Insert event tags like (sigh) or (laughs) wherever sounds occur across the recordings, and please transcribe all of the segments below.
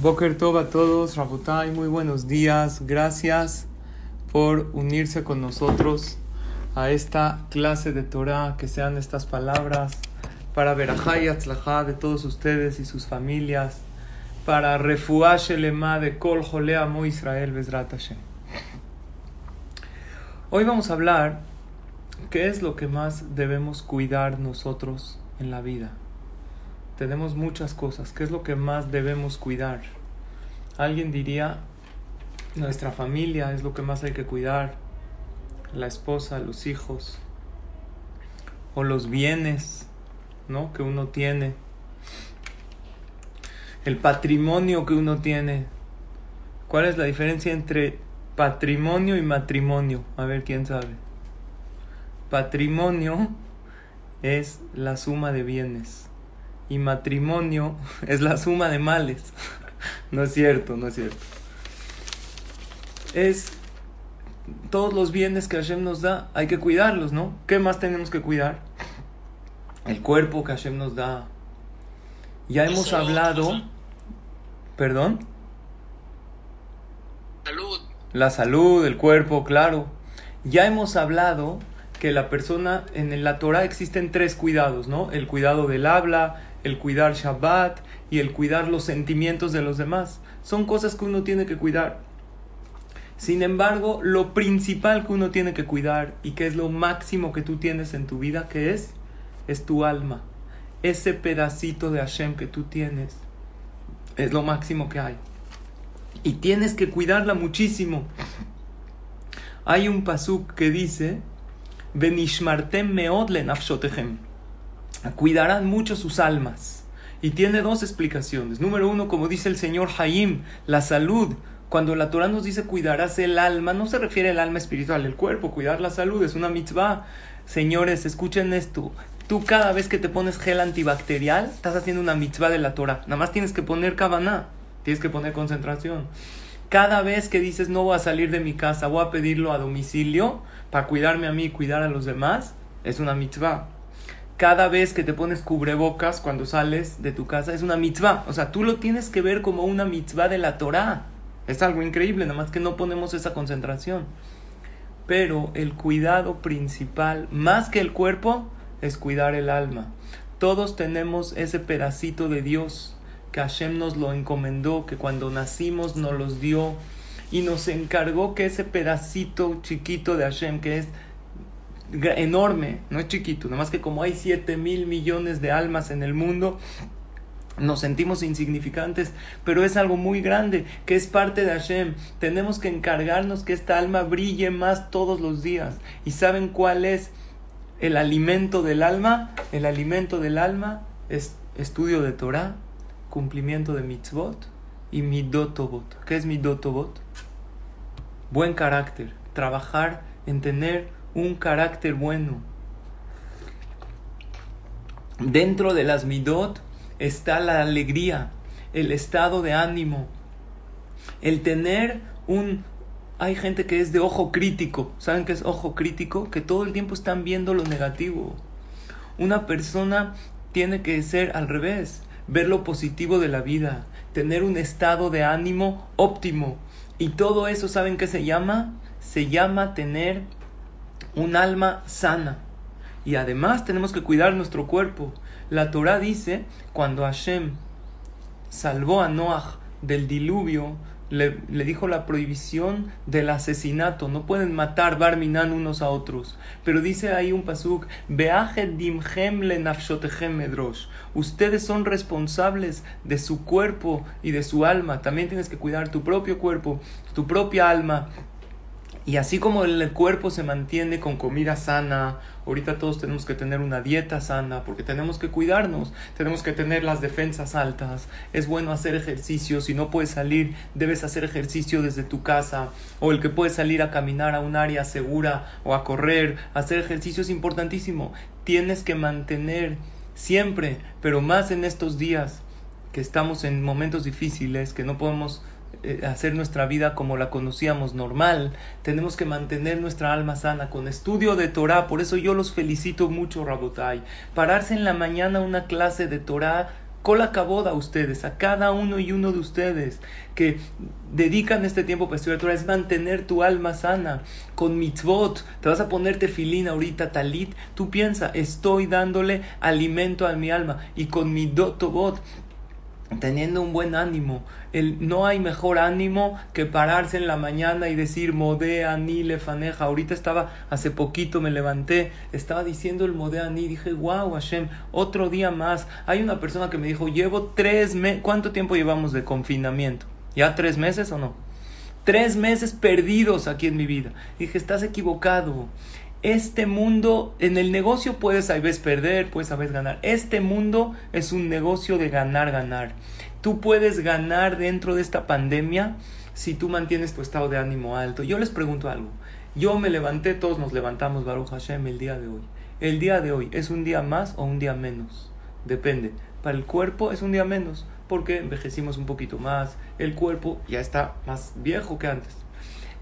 Boker Tov a todos, Rabotai, muy buenos días. Gracias por unirse con nosotros a esta clase de Torah, que sean estas palabras para Berajá y Atzlajá de todos ustedes y sus familias, para Refuash Elema de Kol Jolea Mo Israel Bezrat Hashem. Hoy vamos a hablar qué es lo que más debemos cuidar nosotros en la vida. Tenemos muchas cosas, ¿qué es lo que más debemos cuidar? Alguien diría, nuestra familia es lo que más hay que cuidar, la esposa, los hijos, o los bienes, ¿no? que uno tiene, el patrimonio que uno tiene. ¿Cuál es la diferencia entre patrimonio y matrimonio. A ver quién sabe. Patrimonio es la suma de bienes y matrimonio (laughs) es la suma de males. (laughs) no es cierto, no es cierto. Es todos los bienes que Hashem nos da, hay que cuidarlos, ¿no? ¿Qué más tenemos que cuidar? El cuerpo que Hashem nos da. Ya hemos hablado, perdón. Salud. La salud, el cuerpo, claro. Ya hemos hablado que la persona, en la Torah existen tres cuidados, ¿no? El cuidado del habla, el cuidar Shabbat y el cuidar los sentimientos de los demás. Son cosas que uno tiene que cuidar. Sin embargo, lo principal que uno tiene que cuidar y que es lo máximo que tú tienes en tu vida, que es? Es tu alma. Ese pedacito de Hashem que tú tienes es lo máximo que hay y tienes que cuidarla muchísimo. Hay un pasuk que dice, Benishmartem meod Cuidarán mucho sus almas. Y tiene dos explicaciones. Número uno, como dice el señor Haim, la salud. Cuando la Torah nos dice cuidarás el alma, no se refiere al alma espiritual, el cuerpo. Cuidar la salud es una mitzvah. Señores, escuchen esto. Tú cada vez que te pones gel antibacterial, estás haciendo una mitzvah de la Torah. Nada más tienes que poner kavaná. Tienes que poner concentración. Cada vez que dices no voy a salir de mi casa, voy a pedirlo a domicilio para cuidarme a mí y cuidar a los demás, es una mitzvah. Cada vez que te pones cubrebocas cuando sales de tu casa es una mitzvah. O sea, tú lo tienes que ver como una mitzvah de la Torah. Es algo increíble, nada más que no ponemos esa concentración. Pero el cuidado principal, más que el cuerpo, es cuidar el alma. Todos tenemos ese pedacito de Dios que Hashem nos lo encomendó, que cuando nacimos nos los dio y nos encargó que ese pedacito chiquito de Hashem, que es enorme, no es chiquito, nada más que como hay 7 mil millones de almas en el mundo, nos sentimos insignificantes, pero es algo muy grande, que es parte de Hashem. Tenemos que encargarnos que esta alma brille más todos los días. ¿Y saben cuál es el alimento del alma? El alimento del alma es estudio de Torah, cumplimiento de mitzvot y midotobot. ¿Qué es midotobot? Buen carácter, trabajar en tener un carácter bueno. Dentro de las midot está la alegría, el estado de ánimo, el tener un... Hay gente que es de ojo crítico. ¿Saben qué es ojo crítico? Que todo el tiempo están viendo lo negativo. Una persona tiene que ser al revés ver lo positivo de la vida, tener un estado de ánimo óptimo. Y todo eso, ¿saben qué se llama? Se llama tener un alma sana. Y además tenemos que cuidar nuestro cuerpo. La Torah dice, cuando Hashem salvó a Noah del diluvio, le, dijo la prohibición del asesinato. No pueden matar Barminan unos a otros. Pero dice ahí un pasuk, dimchem le medrosh. Ustedes son responsables de su cuerpo y de su alma. También tienes que cuidar tu propio cuerpo, tu propia alma. Y así como el cuerpo se mantiene con comida sana, ahorita todos tenemos que tener una dieta sana porque tenemos que cuidarnos, tenemos que tener las defensas altas, es bueno hacer ejercicio, si no puedes salir, debes hacer ejercicio desde tu casa, o el que puede salir a caminar a un área segura o a correr, hacer ejercicio es importantísimo, tienes que mantener siempre, pero más en estos días que estamos en momentos difíciles, que no podemos eh, hacer nuestra vida como la conocíamos normal, tenemos que mantener nuestra alma sana con estudio de Torah, por eso yo los felicito mucho, Rabotai, pararse en la mañana una clase de Torah cola caboda a ustedes, a cada uno y uno de ustedes que dedican este tiempo para estudiar Torah, es mantener tu alma sana con mitzvot. Te vas a ponerte filina ahorita, talit. Tú piensa, estoy dándole alimento a mi alma. Y con mi dotobot, teniendo un buen ánimo. El, no hay mejor ánimo que pararse en la mañana y decir modea ni lefaneja. Ahorita estaba, hace poquito me levanté, estaba diciendo el modea ni, dije, wow, Hashem, otro día más. Hay una persona que me dijo, llevo tres meses, ¿cuánto tiempo llevamos de confinamiento? ¿Ya tres meses o no? Tres meses perdidos aquí en mi vida. Dije, estás equivocado. Este mundo, en el negocio puedes a veces perder, puedes a veces ganar. Este mundo es un negocio de ganar, ganar. Tú puedes ganar dentro de esta pandemia si tú mantienes tu estado de ánimo alto. Yo les pregunto algo. Yo me levanté, todos nos levantamos, Baruch Hashem, el día de hoy. El día de hoy, ¿es un día más o un día menos? Depende. Para el cuerpo es un día menos, porque envejecimos un poquito más. El cuerpo ya está más viejo que antes.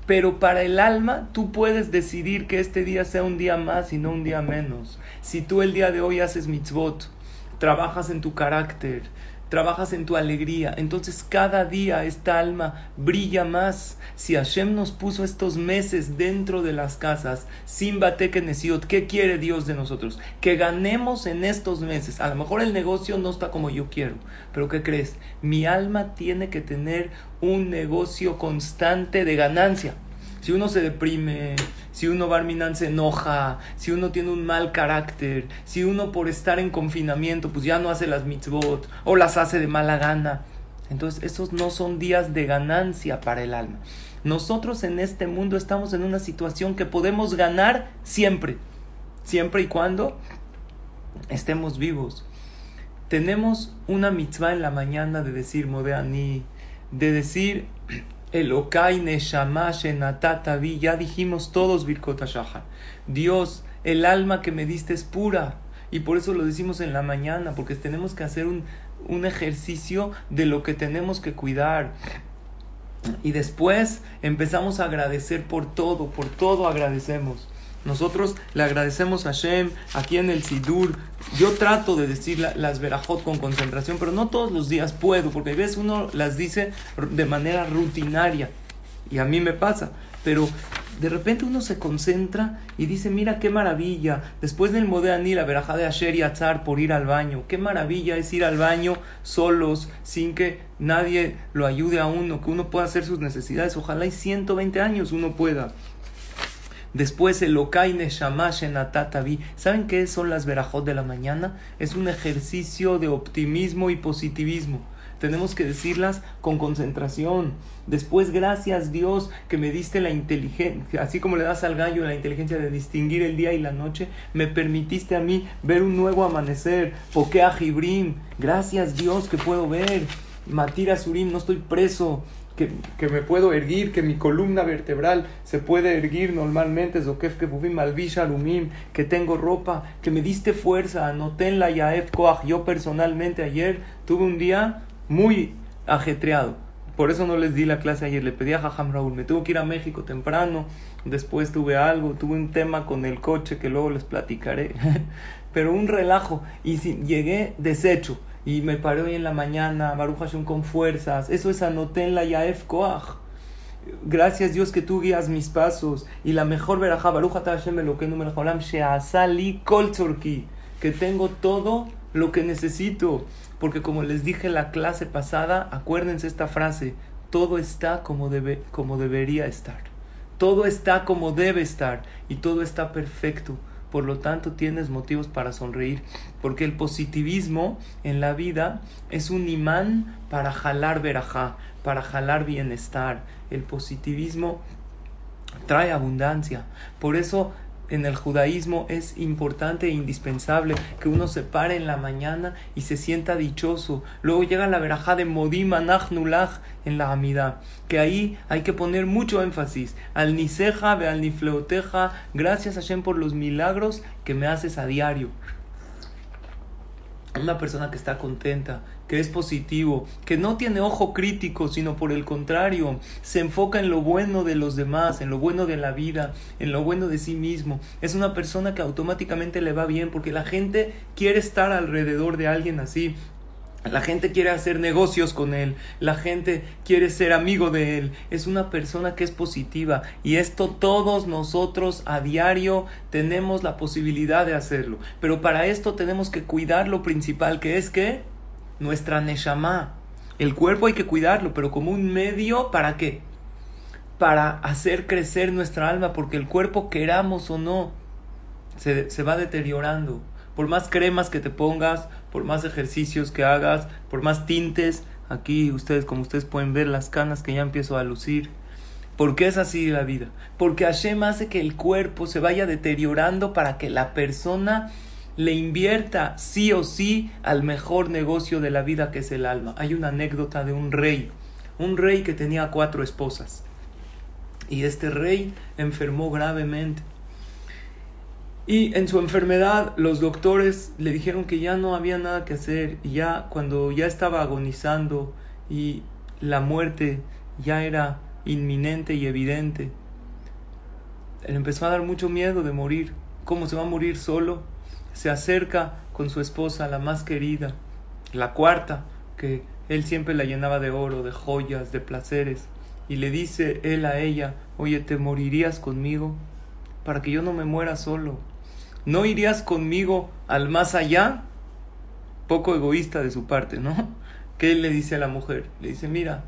Pero para el alma tú puedes decidir que este día sea un día más y no un día menos. Si tú el día de hoy haces mitzvot, trabajas en tu carácter, trabajas en tu alegría. Entonces cada día esta alma brilla más. Si Hashem nos puso estos meses dentro de las casas, sin batekenesiot, ¿qué quiere Dios de nosotros? Que ganemos en estos meses. A lo mejor el negocio no está como yo quiero, pero ¿qué crees? Mi alma tiene que tener un negocio constante de ganancia. Si uno se deprime, si uno Barminan se enoja, si uno tiene un mal carácter, si uno por estar en confinamiento pues ya no hace las mitzvot o las hace de mala gana. Entonces esos no son días de ganancia para el alma. Nosotros en este mundo estamos en una situación que podemos ganar siempre, siempre y cuando estemos vivos. Tenemos una mitzvah en la mañana de decir Modeani, de decir Elokai Neshama vi, ya dijimos todos Birkot Dios, el alma que me diste es pura. Y por eso lo decimos en la mañana, porque tenemos que hacer un, un ejercicio de lo que tenemos que cuidar. Y después empezamos a agradecer por todo, por todo agradecemos. Nosotros le agradecemos a Shem aquí en el Sidur. Yo trato de decir las verajot con concentración, pero no todos los días puedo, porque a veces uno las dice de manera rutinaria. Y a mí me pasa. Pero de repente uno se concentra y dice, mira qué maravilla, después del Modeani, la verajá de Asher y Azar por ir al baño, qué maravilla es ir al baño solos, sin que nadie lo ayude a uno, que uno pueda hacer sus necesidades, ojalá y 120 años uno pueda. Después el Okai Neshamash en ¿Saben qué son las verajot de la mañana? Es un ejercicio de optimismo y positivismo. Tenemos que decirlas con concentración. Después, gracias Dios que me diste la inteligencia, así como le das al gallo la inteligencia de distinguir el día y la noche, me permitiste a mí ver un nuevo amanecer. Pokea Jibrim, gracias Dios que puedo ver. Matira Surim, no estoy preso que, que, me puedo erguir, que mi columna vertebral se puede erguir normalmente, Zokef Alumim, que tengo ropa, que me diste fuerza, anoté en la Yaef Koach. Yo personalmente ayer tuve un día muy ajetreado. Por eso no les di la clase ayer, le pedí a Jajam Raúl, me tuve que ir a México temprano, después tuve algo, tuve un tema con el coche que luego les platicaré, (laughs) pero un relajo y si, llegué deshecho y me paré hoy en la mañana, Baruch con fuerzas. Eso es anoté en la Yaef Koach. Gracias Dios que tú guías mis pasos. Y la mejor verajá, Baruch Hashem lo que número Sheazali Kol Que tengo todo lo que necesito. Porque como les dije la clase pasada, acuérdense esta frase: todo está como, debe, como debería estar. Todo está como debe estar. Y todo está perfecto por lo tanto tienes motivos para sonreír, porque el positivismo en la vida es un imán para jalar verajá, para jalar bienestar. El positivismo trae abundancia. Por eso en el judaísmo es importante e indispensable que uno se pare en la mañana y se sienta dichoso. Luego llega la verajá de Modim Nulach en la Amida, que ahí hay que poner mucho énfasis. Al Niseja, al Nifleoteja, gracias Hashem por los milagros que me haces a diario. Una persona que está contenta, que es positivo, que no tiene ojo crítico, sino por el contrario, se enfoca en lo bueno de los demás, en lo bueno de la vida, en lo bueno de sí mismo. Es una persona que automáticamente le va bien porque la gente quiere estar alrededor de alguien así. La gente quiere hacer negocios con él, la gente quiere ser amigo de él, es una persona que es positiva y esto todos nosotros a diario tenemos la posibilidad de hacerlo. Pero para esto tenemos que cuidar lo principal que es que nuestra neshama. El cuerpo hay que cuidarlo, pero como un medio para qué? Para hacer crecer nuestra alma, porque el cuerpo, queramos o no, se, se va deteriorando. Por más cremas que te pongas, por más ejercicios que hagas, por más tintes, aquí ustedes, como ustedes pueden ver, las canas que ya empiezo a lucir. ¿Por qué es así la vida? Porque Hashem hace que el cuerpo se vaya deteriorando para que la persona le invierta sí o sí al mejor negocio de la vida que es el alma. Hay una anécdota de un rey, un rey que tenía cuatro esposas. Y este rey enfermó gravemente. Y en su enfermedad los doctores le dijeron que ya no había nada que hacer. Y ya cuando ya estaba agonizando y la muerte ya era inminente y evidente, le empezó a dar mucho miedo de morir. ¿Cómo se va a morir solo? se acerca con su esposa, la más querida, la cuarta, que él siempre la llenaba de oro, de joyas, de placeres, y le dice él a ella, oye, ¿te morirías conmigo? Para que yo no me muera solo. ¿No irías conmigo al más allá? Poco egoísta de su parte, ¿no? (laughs) ¿Qué le dice a la mujer? Le dice, mira,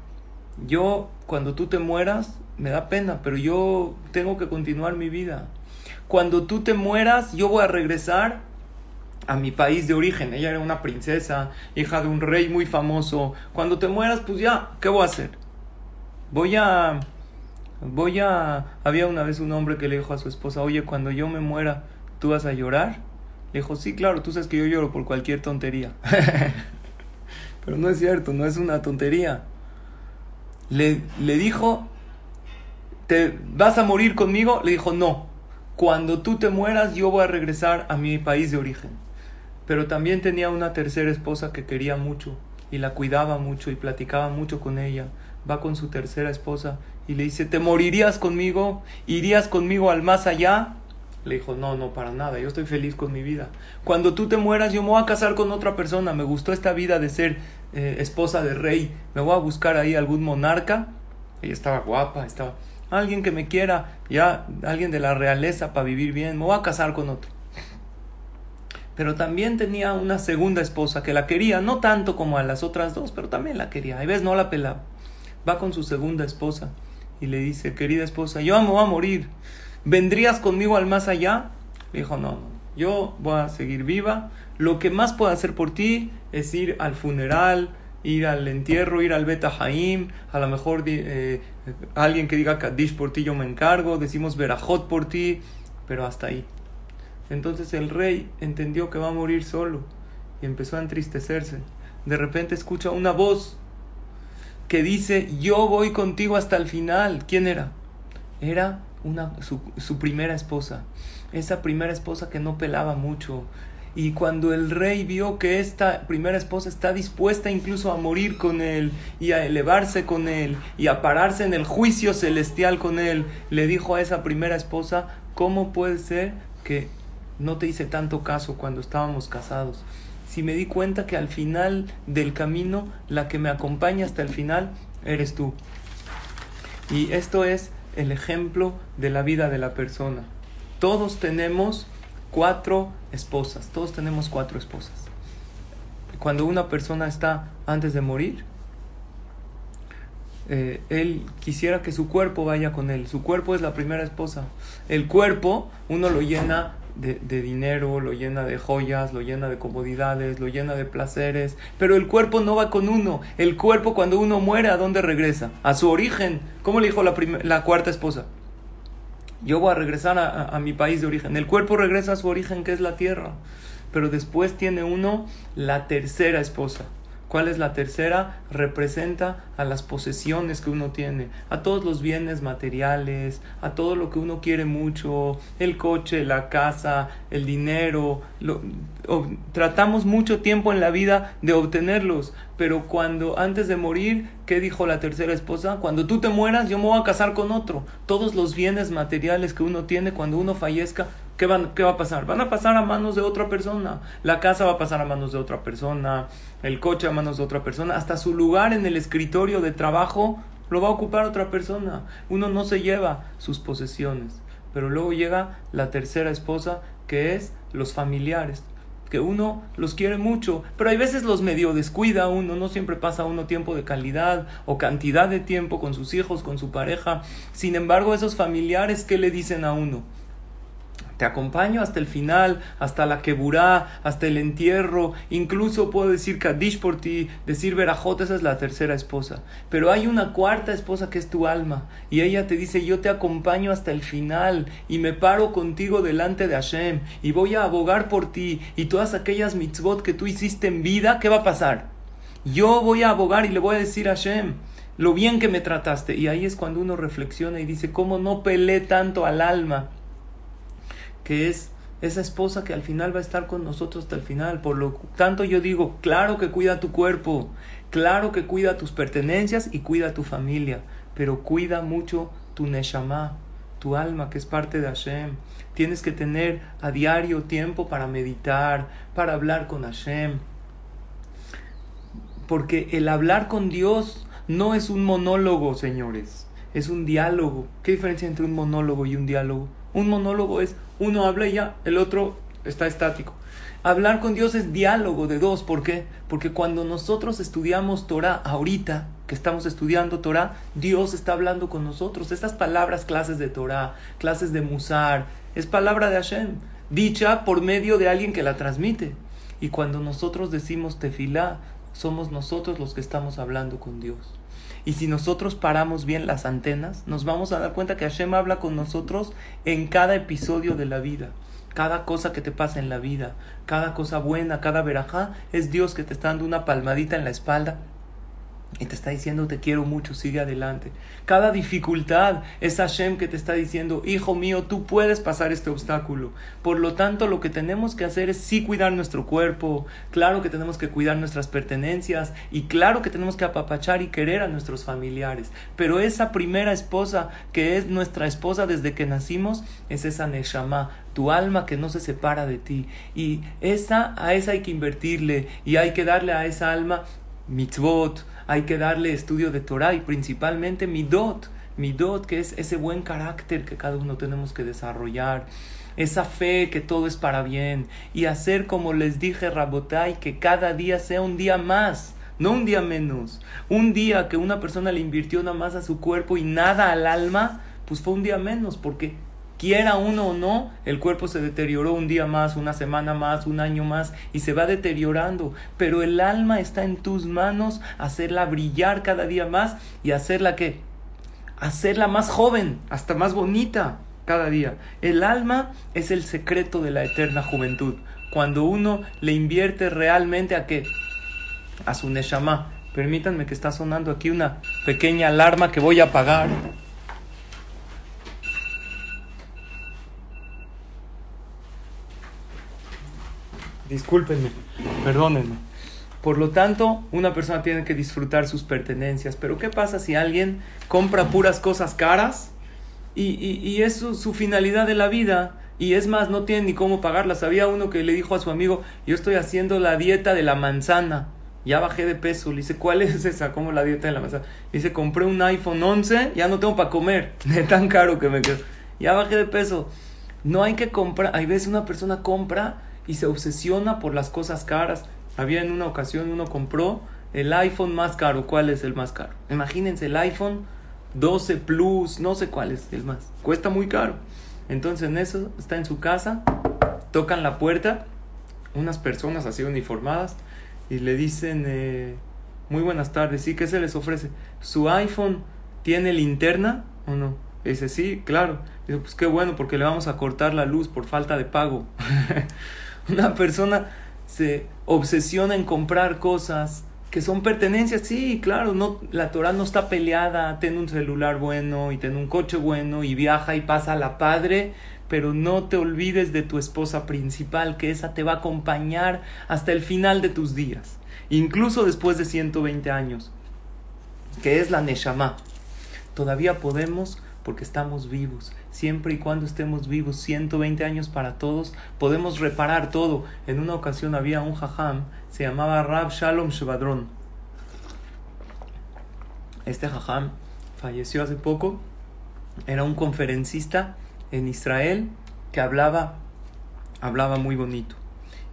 yo cuando tú te mueras, me da pena, pero yo tengo que continuar mi vida. Cuando tú te mueras, yo voy a regresar a mi país de origen. Ella era una princesa, hija de un rey muy famoso. Cuando te mueras, pues ya, ¿qué voy a hacer? Voy a... Voy a... Había una vez un hombre que le dijo a su esposa, oye, cuando yo me muera, ¿tú vas a llorar? Le dijo, sí, claro, tú sabes que yo lloro por cualquier tontería. (laughs) Pero no es cierto, no es una tontería. Le, le dijo, ¿te vas a morir conmigo? Le dijo, no. Cuando tú te mueras, yo voy a regresar a mi país de origen pero también tenía una tercera esposa que quería mucho y la cuidaba mucho y platicaba mucho con ella. Va con su tercera esposa y le dice, ¿te morirías conmigo? ¿Irías conmigo al más allá? Le dijo, no, no, para nada, yo estoy feliz con mi vida. Cuando tú te mueras, yo me voy a casar con otra persona. Me gustó esta vida de ser eh, esposa de rey. Me voy a buscar ahí algún monarca. Ella estaba guapa, estaba... Alguien que me quiera, ya, alguien de la realeza para vivir bien. Me voy a casar con otro pero también tenía una segunda esposa que la quería, no tanto como a las otras dos, pero también la quería. A veces no la pelaba. Va con su segunda esposa y le dice, querida esposa, yo amo a morir. ¿Vendrías conmigo al más allá? Le dijo, no, no, yo voy a seguir viva. Lo que más puedo hacer por ti es ir al funeral, ir al entierro, ir al Beta Haim, a lo mejor eh, alguien que diga Kaddish por ti yo me encargo, decimos Berajot por ti, pero hasta ahí. Entonces el rey entendió que va a morir solo y empezó a entristecerse. De repente escucha una voz que dice, yo voy contigo hasta el final. ¿Quién era? Era una, su, su primera esposa. Esa primera esposa que no pelaba mucho, y cuando el rey vio que esta primera esposa está dispuesta incluso a morir con él y a elevarse con él y a pararse en el juicio celestial con él, le dijo a esa primera esposa, ¿cómo puede ser que no te hice tanto caso cuando estábamos casados. Si me di cuenta que al final del camino, la que me acompaña hasta el final, eres tú. Y esto es el ejemplo de la vida de la persona. Todos tenemos cuatro esposas, todos tenemos cuatro esposas. Cuando una persona está antes de morir, eh, él quisiera que su cuerpo vaya con él. Su cuerpo es la primera esposa. El cuerpo uno lo llena de, dinero, lo llena de joyas, lo llena de comodidades, lo llena de placeres, pero el cuerpo no va con uno. El cuerpo cuando uno muere, ¿a dónde regresa? A su origen. ¿Cómo le dijo la, la cuarta esposa? yo voy a regresar a, mi país de origen. El cuerpo regresa a su origen, que es la tierra. Pero después tiene uno la tercera esposa. ¿Cuál es la tercera? Representa a las posesiones que uno tiene, a todos los bienes materiales, a todo lo que uno quiere mucho, el coche, la casa, el dinero. tratamos mucho tiempo en la vida de obtenerlos, pero cuando antes de morir, ¿qué dijo la tercera esposa? Cuando tú te mueras, yo me voy a casar con otro. Todos los bienes materiales que uno tiene cuando uno fallezca, ¿qué, van, ¿qué va a pasar? Van a pasar a manos de otra persona. La casa va a pasar a manos de otra persona, el coche a manos de otra persona, hasta su lugar en el escritorio de trabajo lo va a ocupar otra persona. Uno no se lleva sus posesiones. Pero luego llega la tercera esposa, que es los familiares que uno los quiere mucho, pero hay veces los medio descuida uno, no siempre pasa uno tiempo de calidad o cantidad de tiempo con sus hijos, con su pareja. Sin embargo, esos familiares, ¿qué le dicen a uno? Te acompaño hasta el final, hasta la queburá, hasta el entierro. Incluso puedo decir Kadish por ti, decir Berajot, esa es la tercera esposa. Pero hay una cuarta esposa que es tu alma. Y ella te dice, yo te acompaño hasta el final y me paro contigo delante de Hashem y voy a abogar por ti y todas aquellas mitzvot que tú hiciste en vida, ¿qué va a pasar? Yo voy a abogar y le voy a decir a Hashem, lo bien que me trataste. Y ahí es cuando uno reflexiona y dice, ¿cómo no peleé tanto al alma? Que es esa esposa que al final va a estar con nosotros hasta el final. Por lo tanto yo digo, claro que cuida tu cuerpo, claro que cuida tus pertenencias y cuida tu familia, pero cuida mucho tu neshama, tu alma que es parte de Hashem. Tienes que tener a diario tiempo para meditar, para hablar con Hashem. Porque el hablar con Dios no es un monólogo, señores, es un diálogo. ¿Qué diferencia entre un monólogo y un diálogo? Un monólogo es uno habla y ya, el otro está estático. Hablar con Dios es diálogo de dos. ¿Por qué? Porque cuando nosotros estudiamos Torah ahorita, que estamos estudiando Torah, Dios está hablando con nosotros. Estas palabras, clases de Torah, clases de Musar, es palabra de Hashem, dicha por medio de alguien que la transmite. Y cuando nosotros decimos tefilá, somos nosotros los que estamos hablando con Dios. Y si nosotros paramos bien las antenas, nos vamos a dar cuenta que Hashem habla con nosotros en cada episodio de la vida. Cada cosa que te pasa en la vida, cada cosa buena, cada verajá, es Dios que te está dando una palmadita en la espalda y te está diciendo te quiero mucho, sigue adelante. Cada dificultad es Hashem que te está diciendo, hijo mío, tú puedes pasar este obstáculo. Por lo tanto, lo que tenemos que hacer es sí cuidar nuestro cuerpo, claro que tenemos que cuidar nuestras pertenencias y claro que tenemos que apapachar y querer a nuestros familiares. Pero esa primera esposa, que es nuestra esposa desde que nacimos, es esa Neshama, tu alma que no se separa de ti. Y esa, a esa hay que invertirle y hay que darle a esa alma mitzvot, hay que darle estudio de Torah y principalmente midot, midot que es ese buen carácter que cada uno tenemos que desarrollar, esa fe que todo es para bien y hacer como les dije Rabotai, que cada día sea un día más. No un día menos, un día que una persona le invirtió nada más a su cuerpo y nada al alma, pues fue un día menos, porque quiera uno o no, el cuerpo se deterioró un día más, una semana más, un año más y se va deteriorando. Pero el alma está en tus manos, hacerla brillar cada día más y hacerla que hacerla más joven, hasta más bonita cada día. El alma es el secreto de la eterna juventud. Cuando uno le invierte realmente a qué? A su neshama. Permítanme que está sonando aquí una pequeña alarma que voy a apagar. Discúlpenme, perdónenme. Por lo tanto, una persona tiene que disfrutar sus pertenencias. Pero ¿qué pasa si alguien compra puras cosas caras y, y, es su, finalidad de la vida? Y es más, no tiene ni cómo pagarlas. Había uno que le dijo a su amigo, yo estoy haciendo la dieta de la manzana. Ya bajé de peso. Le dice, ¿cuál es esa? ¿Cómo la dieta de la manzana? Dice, compré un iPhone 11, ya no tengo para comer. (laughs) De tan caro que me quedo. Ya bajé de peso. No hay que comprar. Hay veces una persona compra y se obsesiona por las cosas caras. Había en una ocasión uno compró el iPhone más caro. ¿Cuál es el más caro? Imagínense el iPhone 12 Plus, no sé cuál es el más. Cuesta muy caro. Entonces en eso está en su casa, tocan la puerta, unas personas así uniformadas y le dicen, eh, muy buenas tardes, ¿sí? ¿Qué se les ofrece? ¿Su iPhone tiene linterna o no? dice, sí, claro. Dijo, pues qué bueno, porque le vamos a cortar la luz por falta de pago. (laughs) Una persona se obsesiona en comprar cosas que son pertenencias, sí, claro, no, la Torah no está peleada, ten un celular bueno y ten un coche bueno y viaja y pasa a la padre, pero no te olvides de tu esposa principal, que esa te va a acompañar hasta el final de tus días, incluso después de 120 años, que es la Neshama. Todavía podemos porque estamos vivos. Siempre y cuando estemos vivos, 120 años para todos, podemos reparar todo. En una ocasión había un jajam, se llamaba Rab Shalom Shevadron. Este jajam falleció hace poco. Era un conferencista en Israel que hablaba, hablaba muy bonito.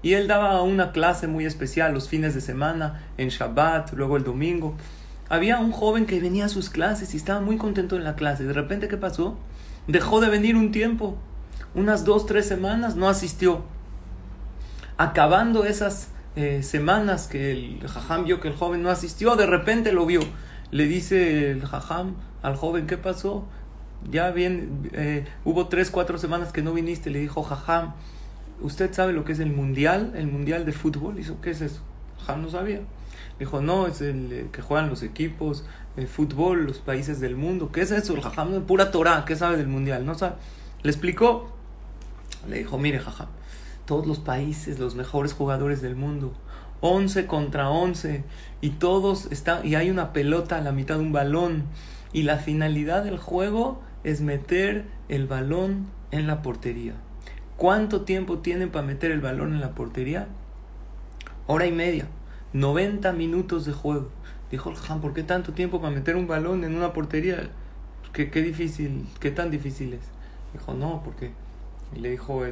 Y él daba una clase muy especial los fines de semana, en Shabbat, luego el domingo. Había un joven que venía a sus clases y estaba muy contento en la clase. De repente, ¿qué pasó? Dejó de venir un tiempo. Unas dos, tres semanas no asistió. Acabando esas eh, semanas que el jajam vio que el joven no asistió, de repente lo vio. Le dice el jajam al joven, ¿qué pasó? Ya bien, eh, hubo tres, cuatro semanas que no viniste. Le dijo, jajam, ¿usted sabe lo que es el mundial? El mundial de fútbol. Hizo, ¿qué es eso? Jajam no sabía. Dijo, no, es el eh, que juegan los equipos, el fútbol, los países del mundo. ¿Qué es eso? El jajam, pura Torah, ¿qué sabe del mundial? No sabe. Le explicó. Le dijo, mire, jajam, todos los países, los mejores jugadores del mundo, 11 contra 11, y todos están, y hay una pelota a la mitad de un balón, y la finalidad del juego es meter el balón en la portería. ¿Cuánto tiempo tienen para meter el balón en la portería? Hora y media. 90 minutos de juego. Dijo el Jajam, ¿por qué tanto tiempo para meter un balón en una portería? ¿Qué, qué difícil, qué tan difícil es? Dijo, no, porque le dijo,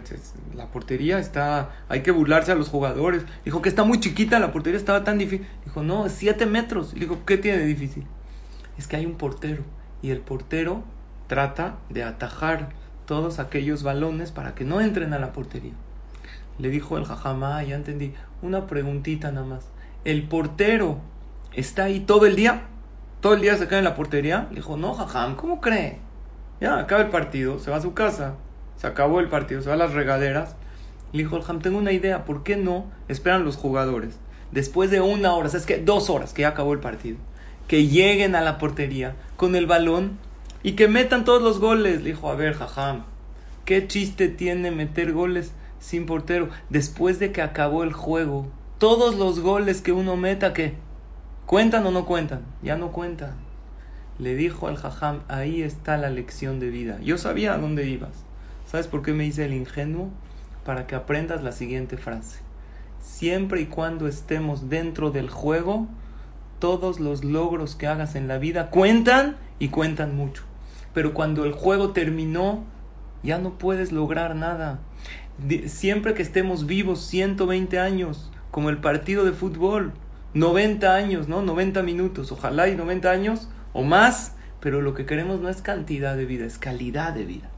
la portería está, hay que burlarse a los jugadores. Dijo que está muy chiquita, la portería estaba tan difícil. Dijo, no, 7 metros. Dijo, ¿qué tiene de difícil? Es que hay un portero y el portero trata de atajar todos aquellos balones para que no entren a la portería. Le dijo el jajamá, ya entendí, una preguntita nada más el portero está ahí todo el día, todo el día se cae en la portería. Le dijo, no, jajam, ¿cómo cree? Ya, acaba el partido, se va a su casa, se acabó el partido, se va a las regaderas. Le dijo jajam, tengo una idea, ¿por qué no esperan los jugadores? Después de una hora, es que dos horas que ya acabó el partido, que lleguen a la portería con el balón y que metan todos los goles. Le dijo, a ver, jajam, ¿qué chiste tiene meter goles sin portero? Después de que acabó el juego, todos los goles que uno meta, ¿qué? ¿Cuentan o no cuentan? Ya no cuentan. Le dijo al jajam, ahí está la lección de vida. Yo sabía a dónde ibas. ¿Sabes por qué me hice el ingenuo? Para que aprendas la siguiente frase. Siempre y cuando estemos dentro del juego, todos los logros que hagas en la vida cuentan y cuentan mucho. Pero cuando el juego terminó, ya no puedes lograr nada. Siempre que estemos vivos 120 años, como el partido de fútbol. 90 años, ¿no? 90 minutos. Ojalá y 90 años o más, pero lo que queremos no es cantidad de vida, es calidad de vida.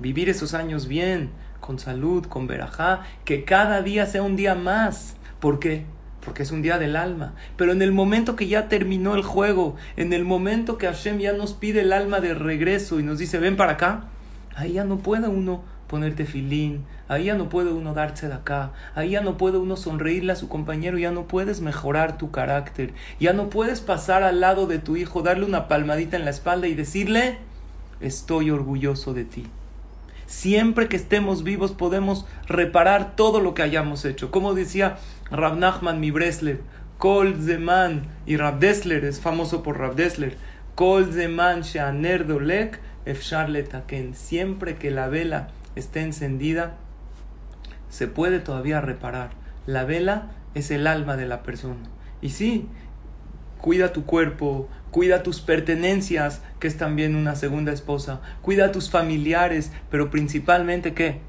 Vivir esos años bien, con salud, con verajá, que cada día sea un día más. ¿Por qué? Porque es un día del alma. Pero en el momento que ya terminó el juego, en el momento que Hashem ya nos pide el alma de regreso y nos dice, ven para acá, ahí ya no puede uno ponerte filín, ahí ya no puede uno darse de acá, ahí ya no puede uno sonreírle a su compañero, ya no puedes mejorar tu carácter, ya no puedes pasar al lado de tu hijo, darle una palmadita en la espalda y decirle, estoy orgulloso de ti. Siempre que estemos vivos podemos reparar todo lo que hayamos hecho. Como decía Rab Nachman mi Breslev, Kol Zeman, y Rab Dessler es famoso por Rab Dessler, Kol Zeman Sheaner Dolek, Efshar. Siempre que la vela esté encendida, se puede todavía reparar. La vela es el alma de la persona. Y sí, cuida tu cuerpo, cuida tus pertenencias, que es también una segunda esposa, cuida a tus familiares, pero principalmente que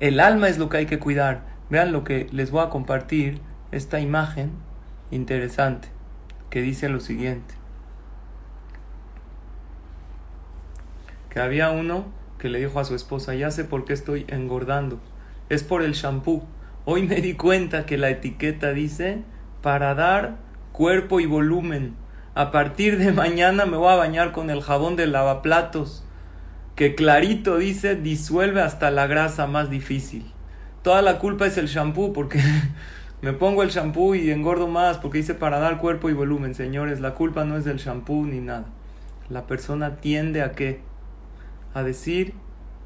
el alma es lo que hay que cuidar. Vean lo que les voy a compartir, esta imagen interesante, que dice lo siguiente. Que había uno que le dijo a su esposa, ya sé por qué estoy engordando, es por el shampoo. Hoy me di cuenta que la etiqueta dice para dar cuerpo y volumen. A partir de mañana me voy a bañar con el jabón de lavaplatos. que clarito dice, disuelve hasta la grasa más difícil. Toda la culpa es el shampoo porque (laughs) me pongo el shampoo y engordo más porque dice para dar cuerpo y volumen. Señores, la culpa no es del shampoo ni nada. La persona tiende a qué? A decir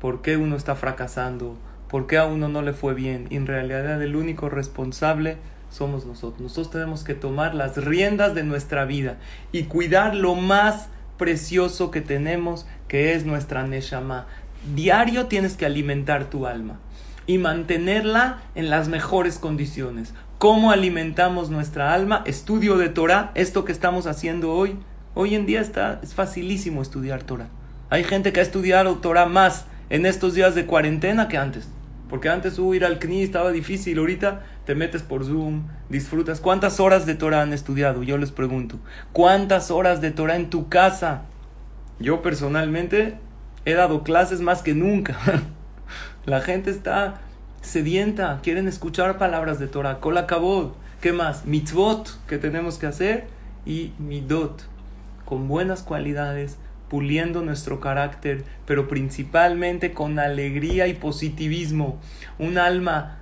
por qué uno está fracasando, por qué a uno no le fue bien. Y en realidad el único responsable somos nosotros. Nosotros tenemos que tomar las riendas de nuestra vida y cuidar lo más precioso que tenemos, que es nuestra Neshama. Diario tienes que alimentar tu alma y mantenerla en las mejores condiciones. ¿Cómo alimentamos nuestra alma? Estudio de Torah, esto que estamos haciendo hoy. Hoy en día está, es facilísimo estudiar Torah. Hay gente que ha estudiado Torah más en estos días de cuarentena que antes. Porque antes hubo ir al CNI estaba difícil, ahorita te metes por Zoom, disfrutas. ¿Cuántas horas de Torah han estudiado? Yo les pregunto. ¿Cuántas horas de Torah en tu casa? Yo personalmente he dado clases más que nunca. (laughs) La gente está sedienta, quieren escuchar palabras de Torah. Kol acabó. ¿Qué más? Mitzvot que tenemos que hacer y midot con buenas cualidades, puliendo nuestro carácter, pero principalmente con alegría y positivismo. Un alma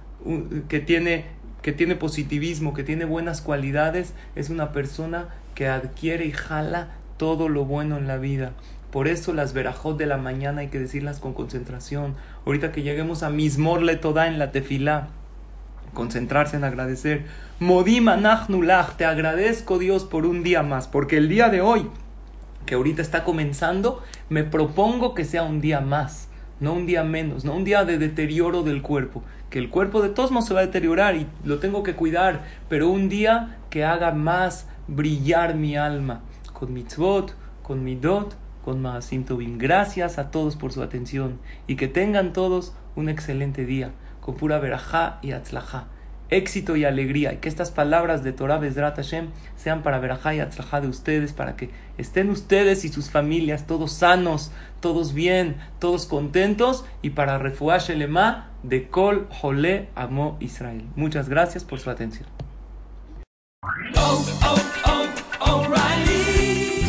que tiene, que tiene positivismo, que tiene buenas cualidades, es una persona que adquiere y jala todo lo bueno en la vida. Por eso las verajot de la mañana hay que decirlas con concentración. Ahorita que lleguemos a Mismorle toda en la tefilá, concentrarse en agradecer. Modim te agradezco Dios por un día más, porque el día de hoy que ahorita está comenzando, me propongo que sea un día más, no un día menos, no un día de deterioro del cuerpo, que el cuerpo de todos modos se va a deteriorar y lo tengo que cuidar, pero un día que haga más brillar mi alma, con mitzvot, con midot, con maasim tovim. Gracias a todos por su atención y que tengan todos un excelente día, con pura verajá y atzlajá éxito y alegría. Y que estas palabras de Torah Bezrat Hashem sean para Berajá y de ustedes, para que estén ustedes y sus familias todos sanos, todos bien, todos contentos y para Refuash Elema de Kol Jole Amo Israel. Muchas gracias por su atención. Oh, oh,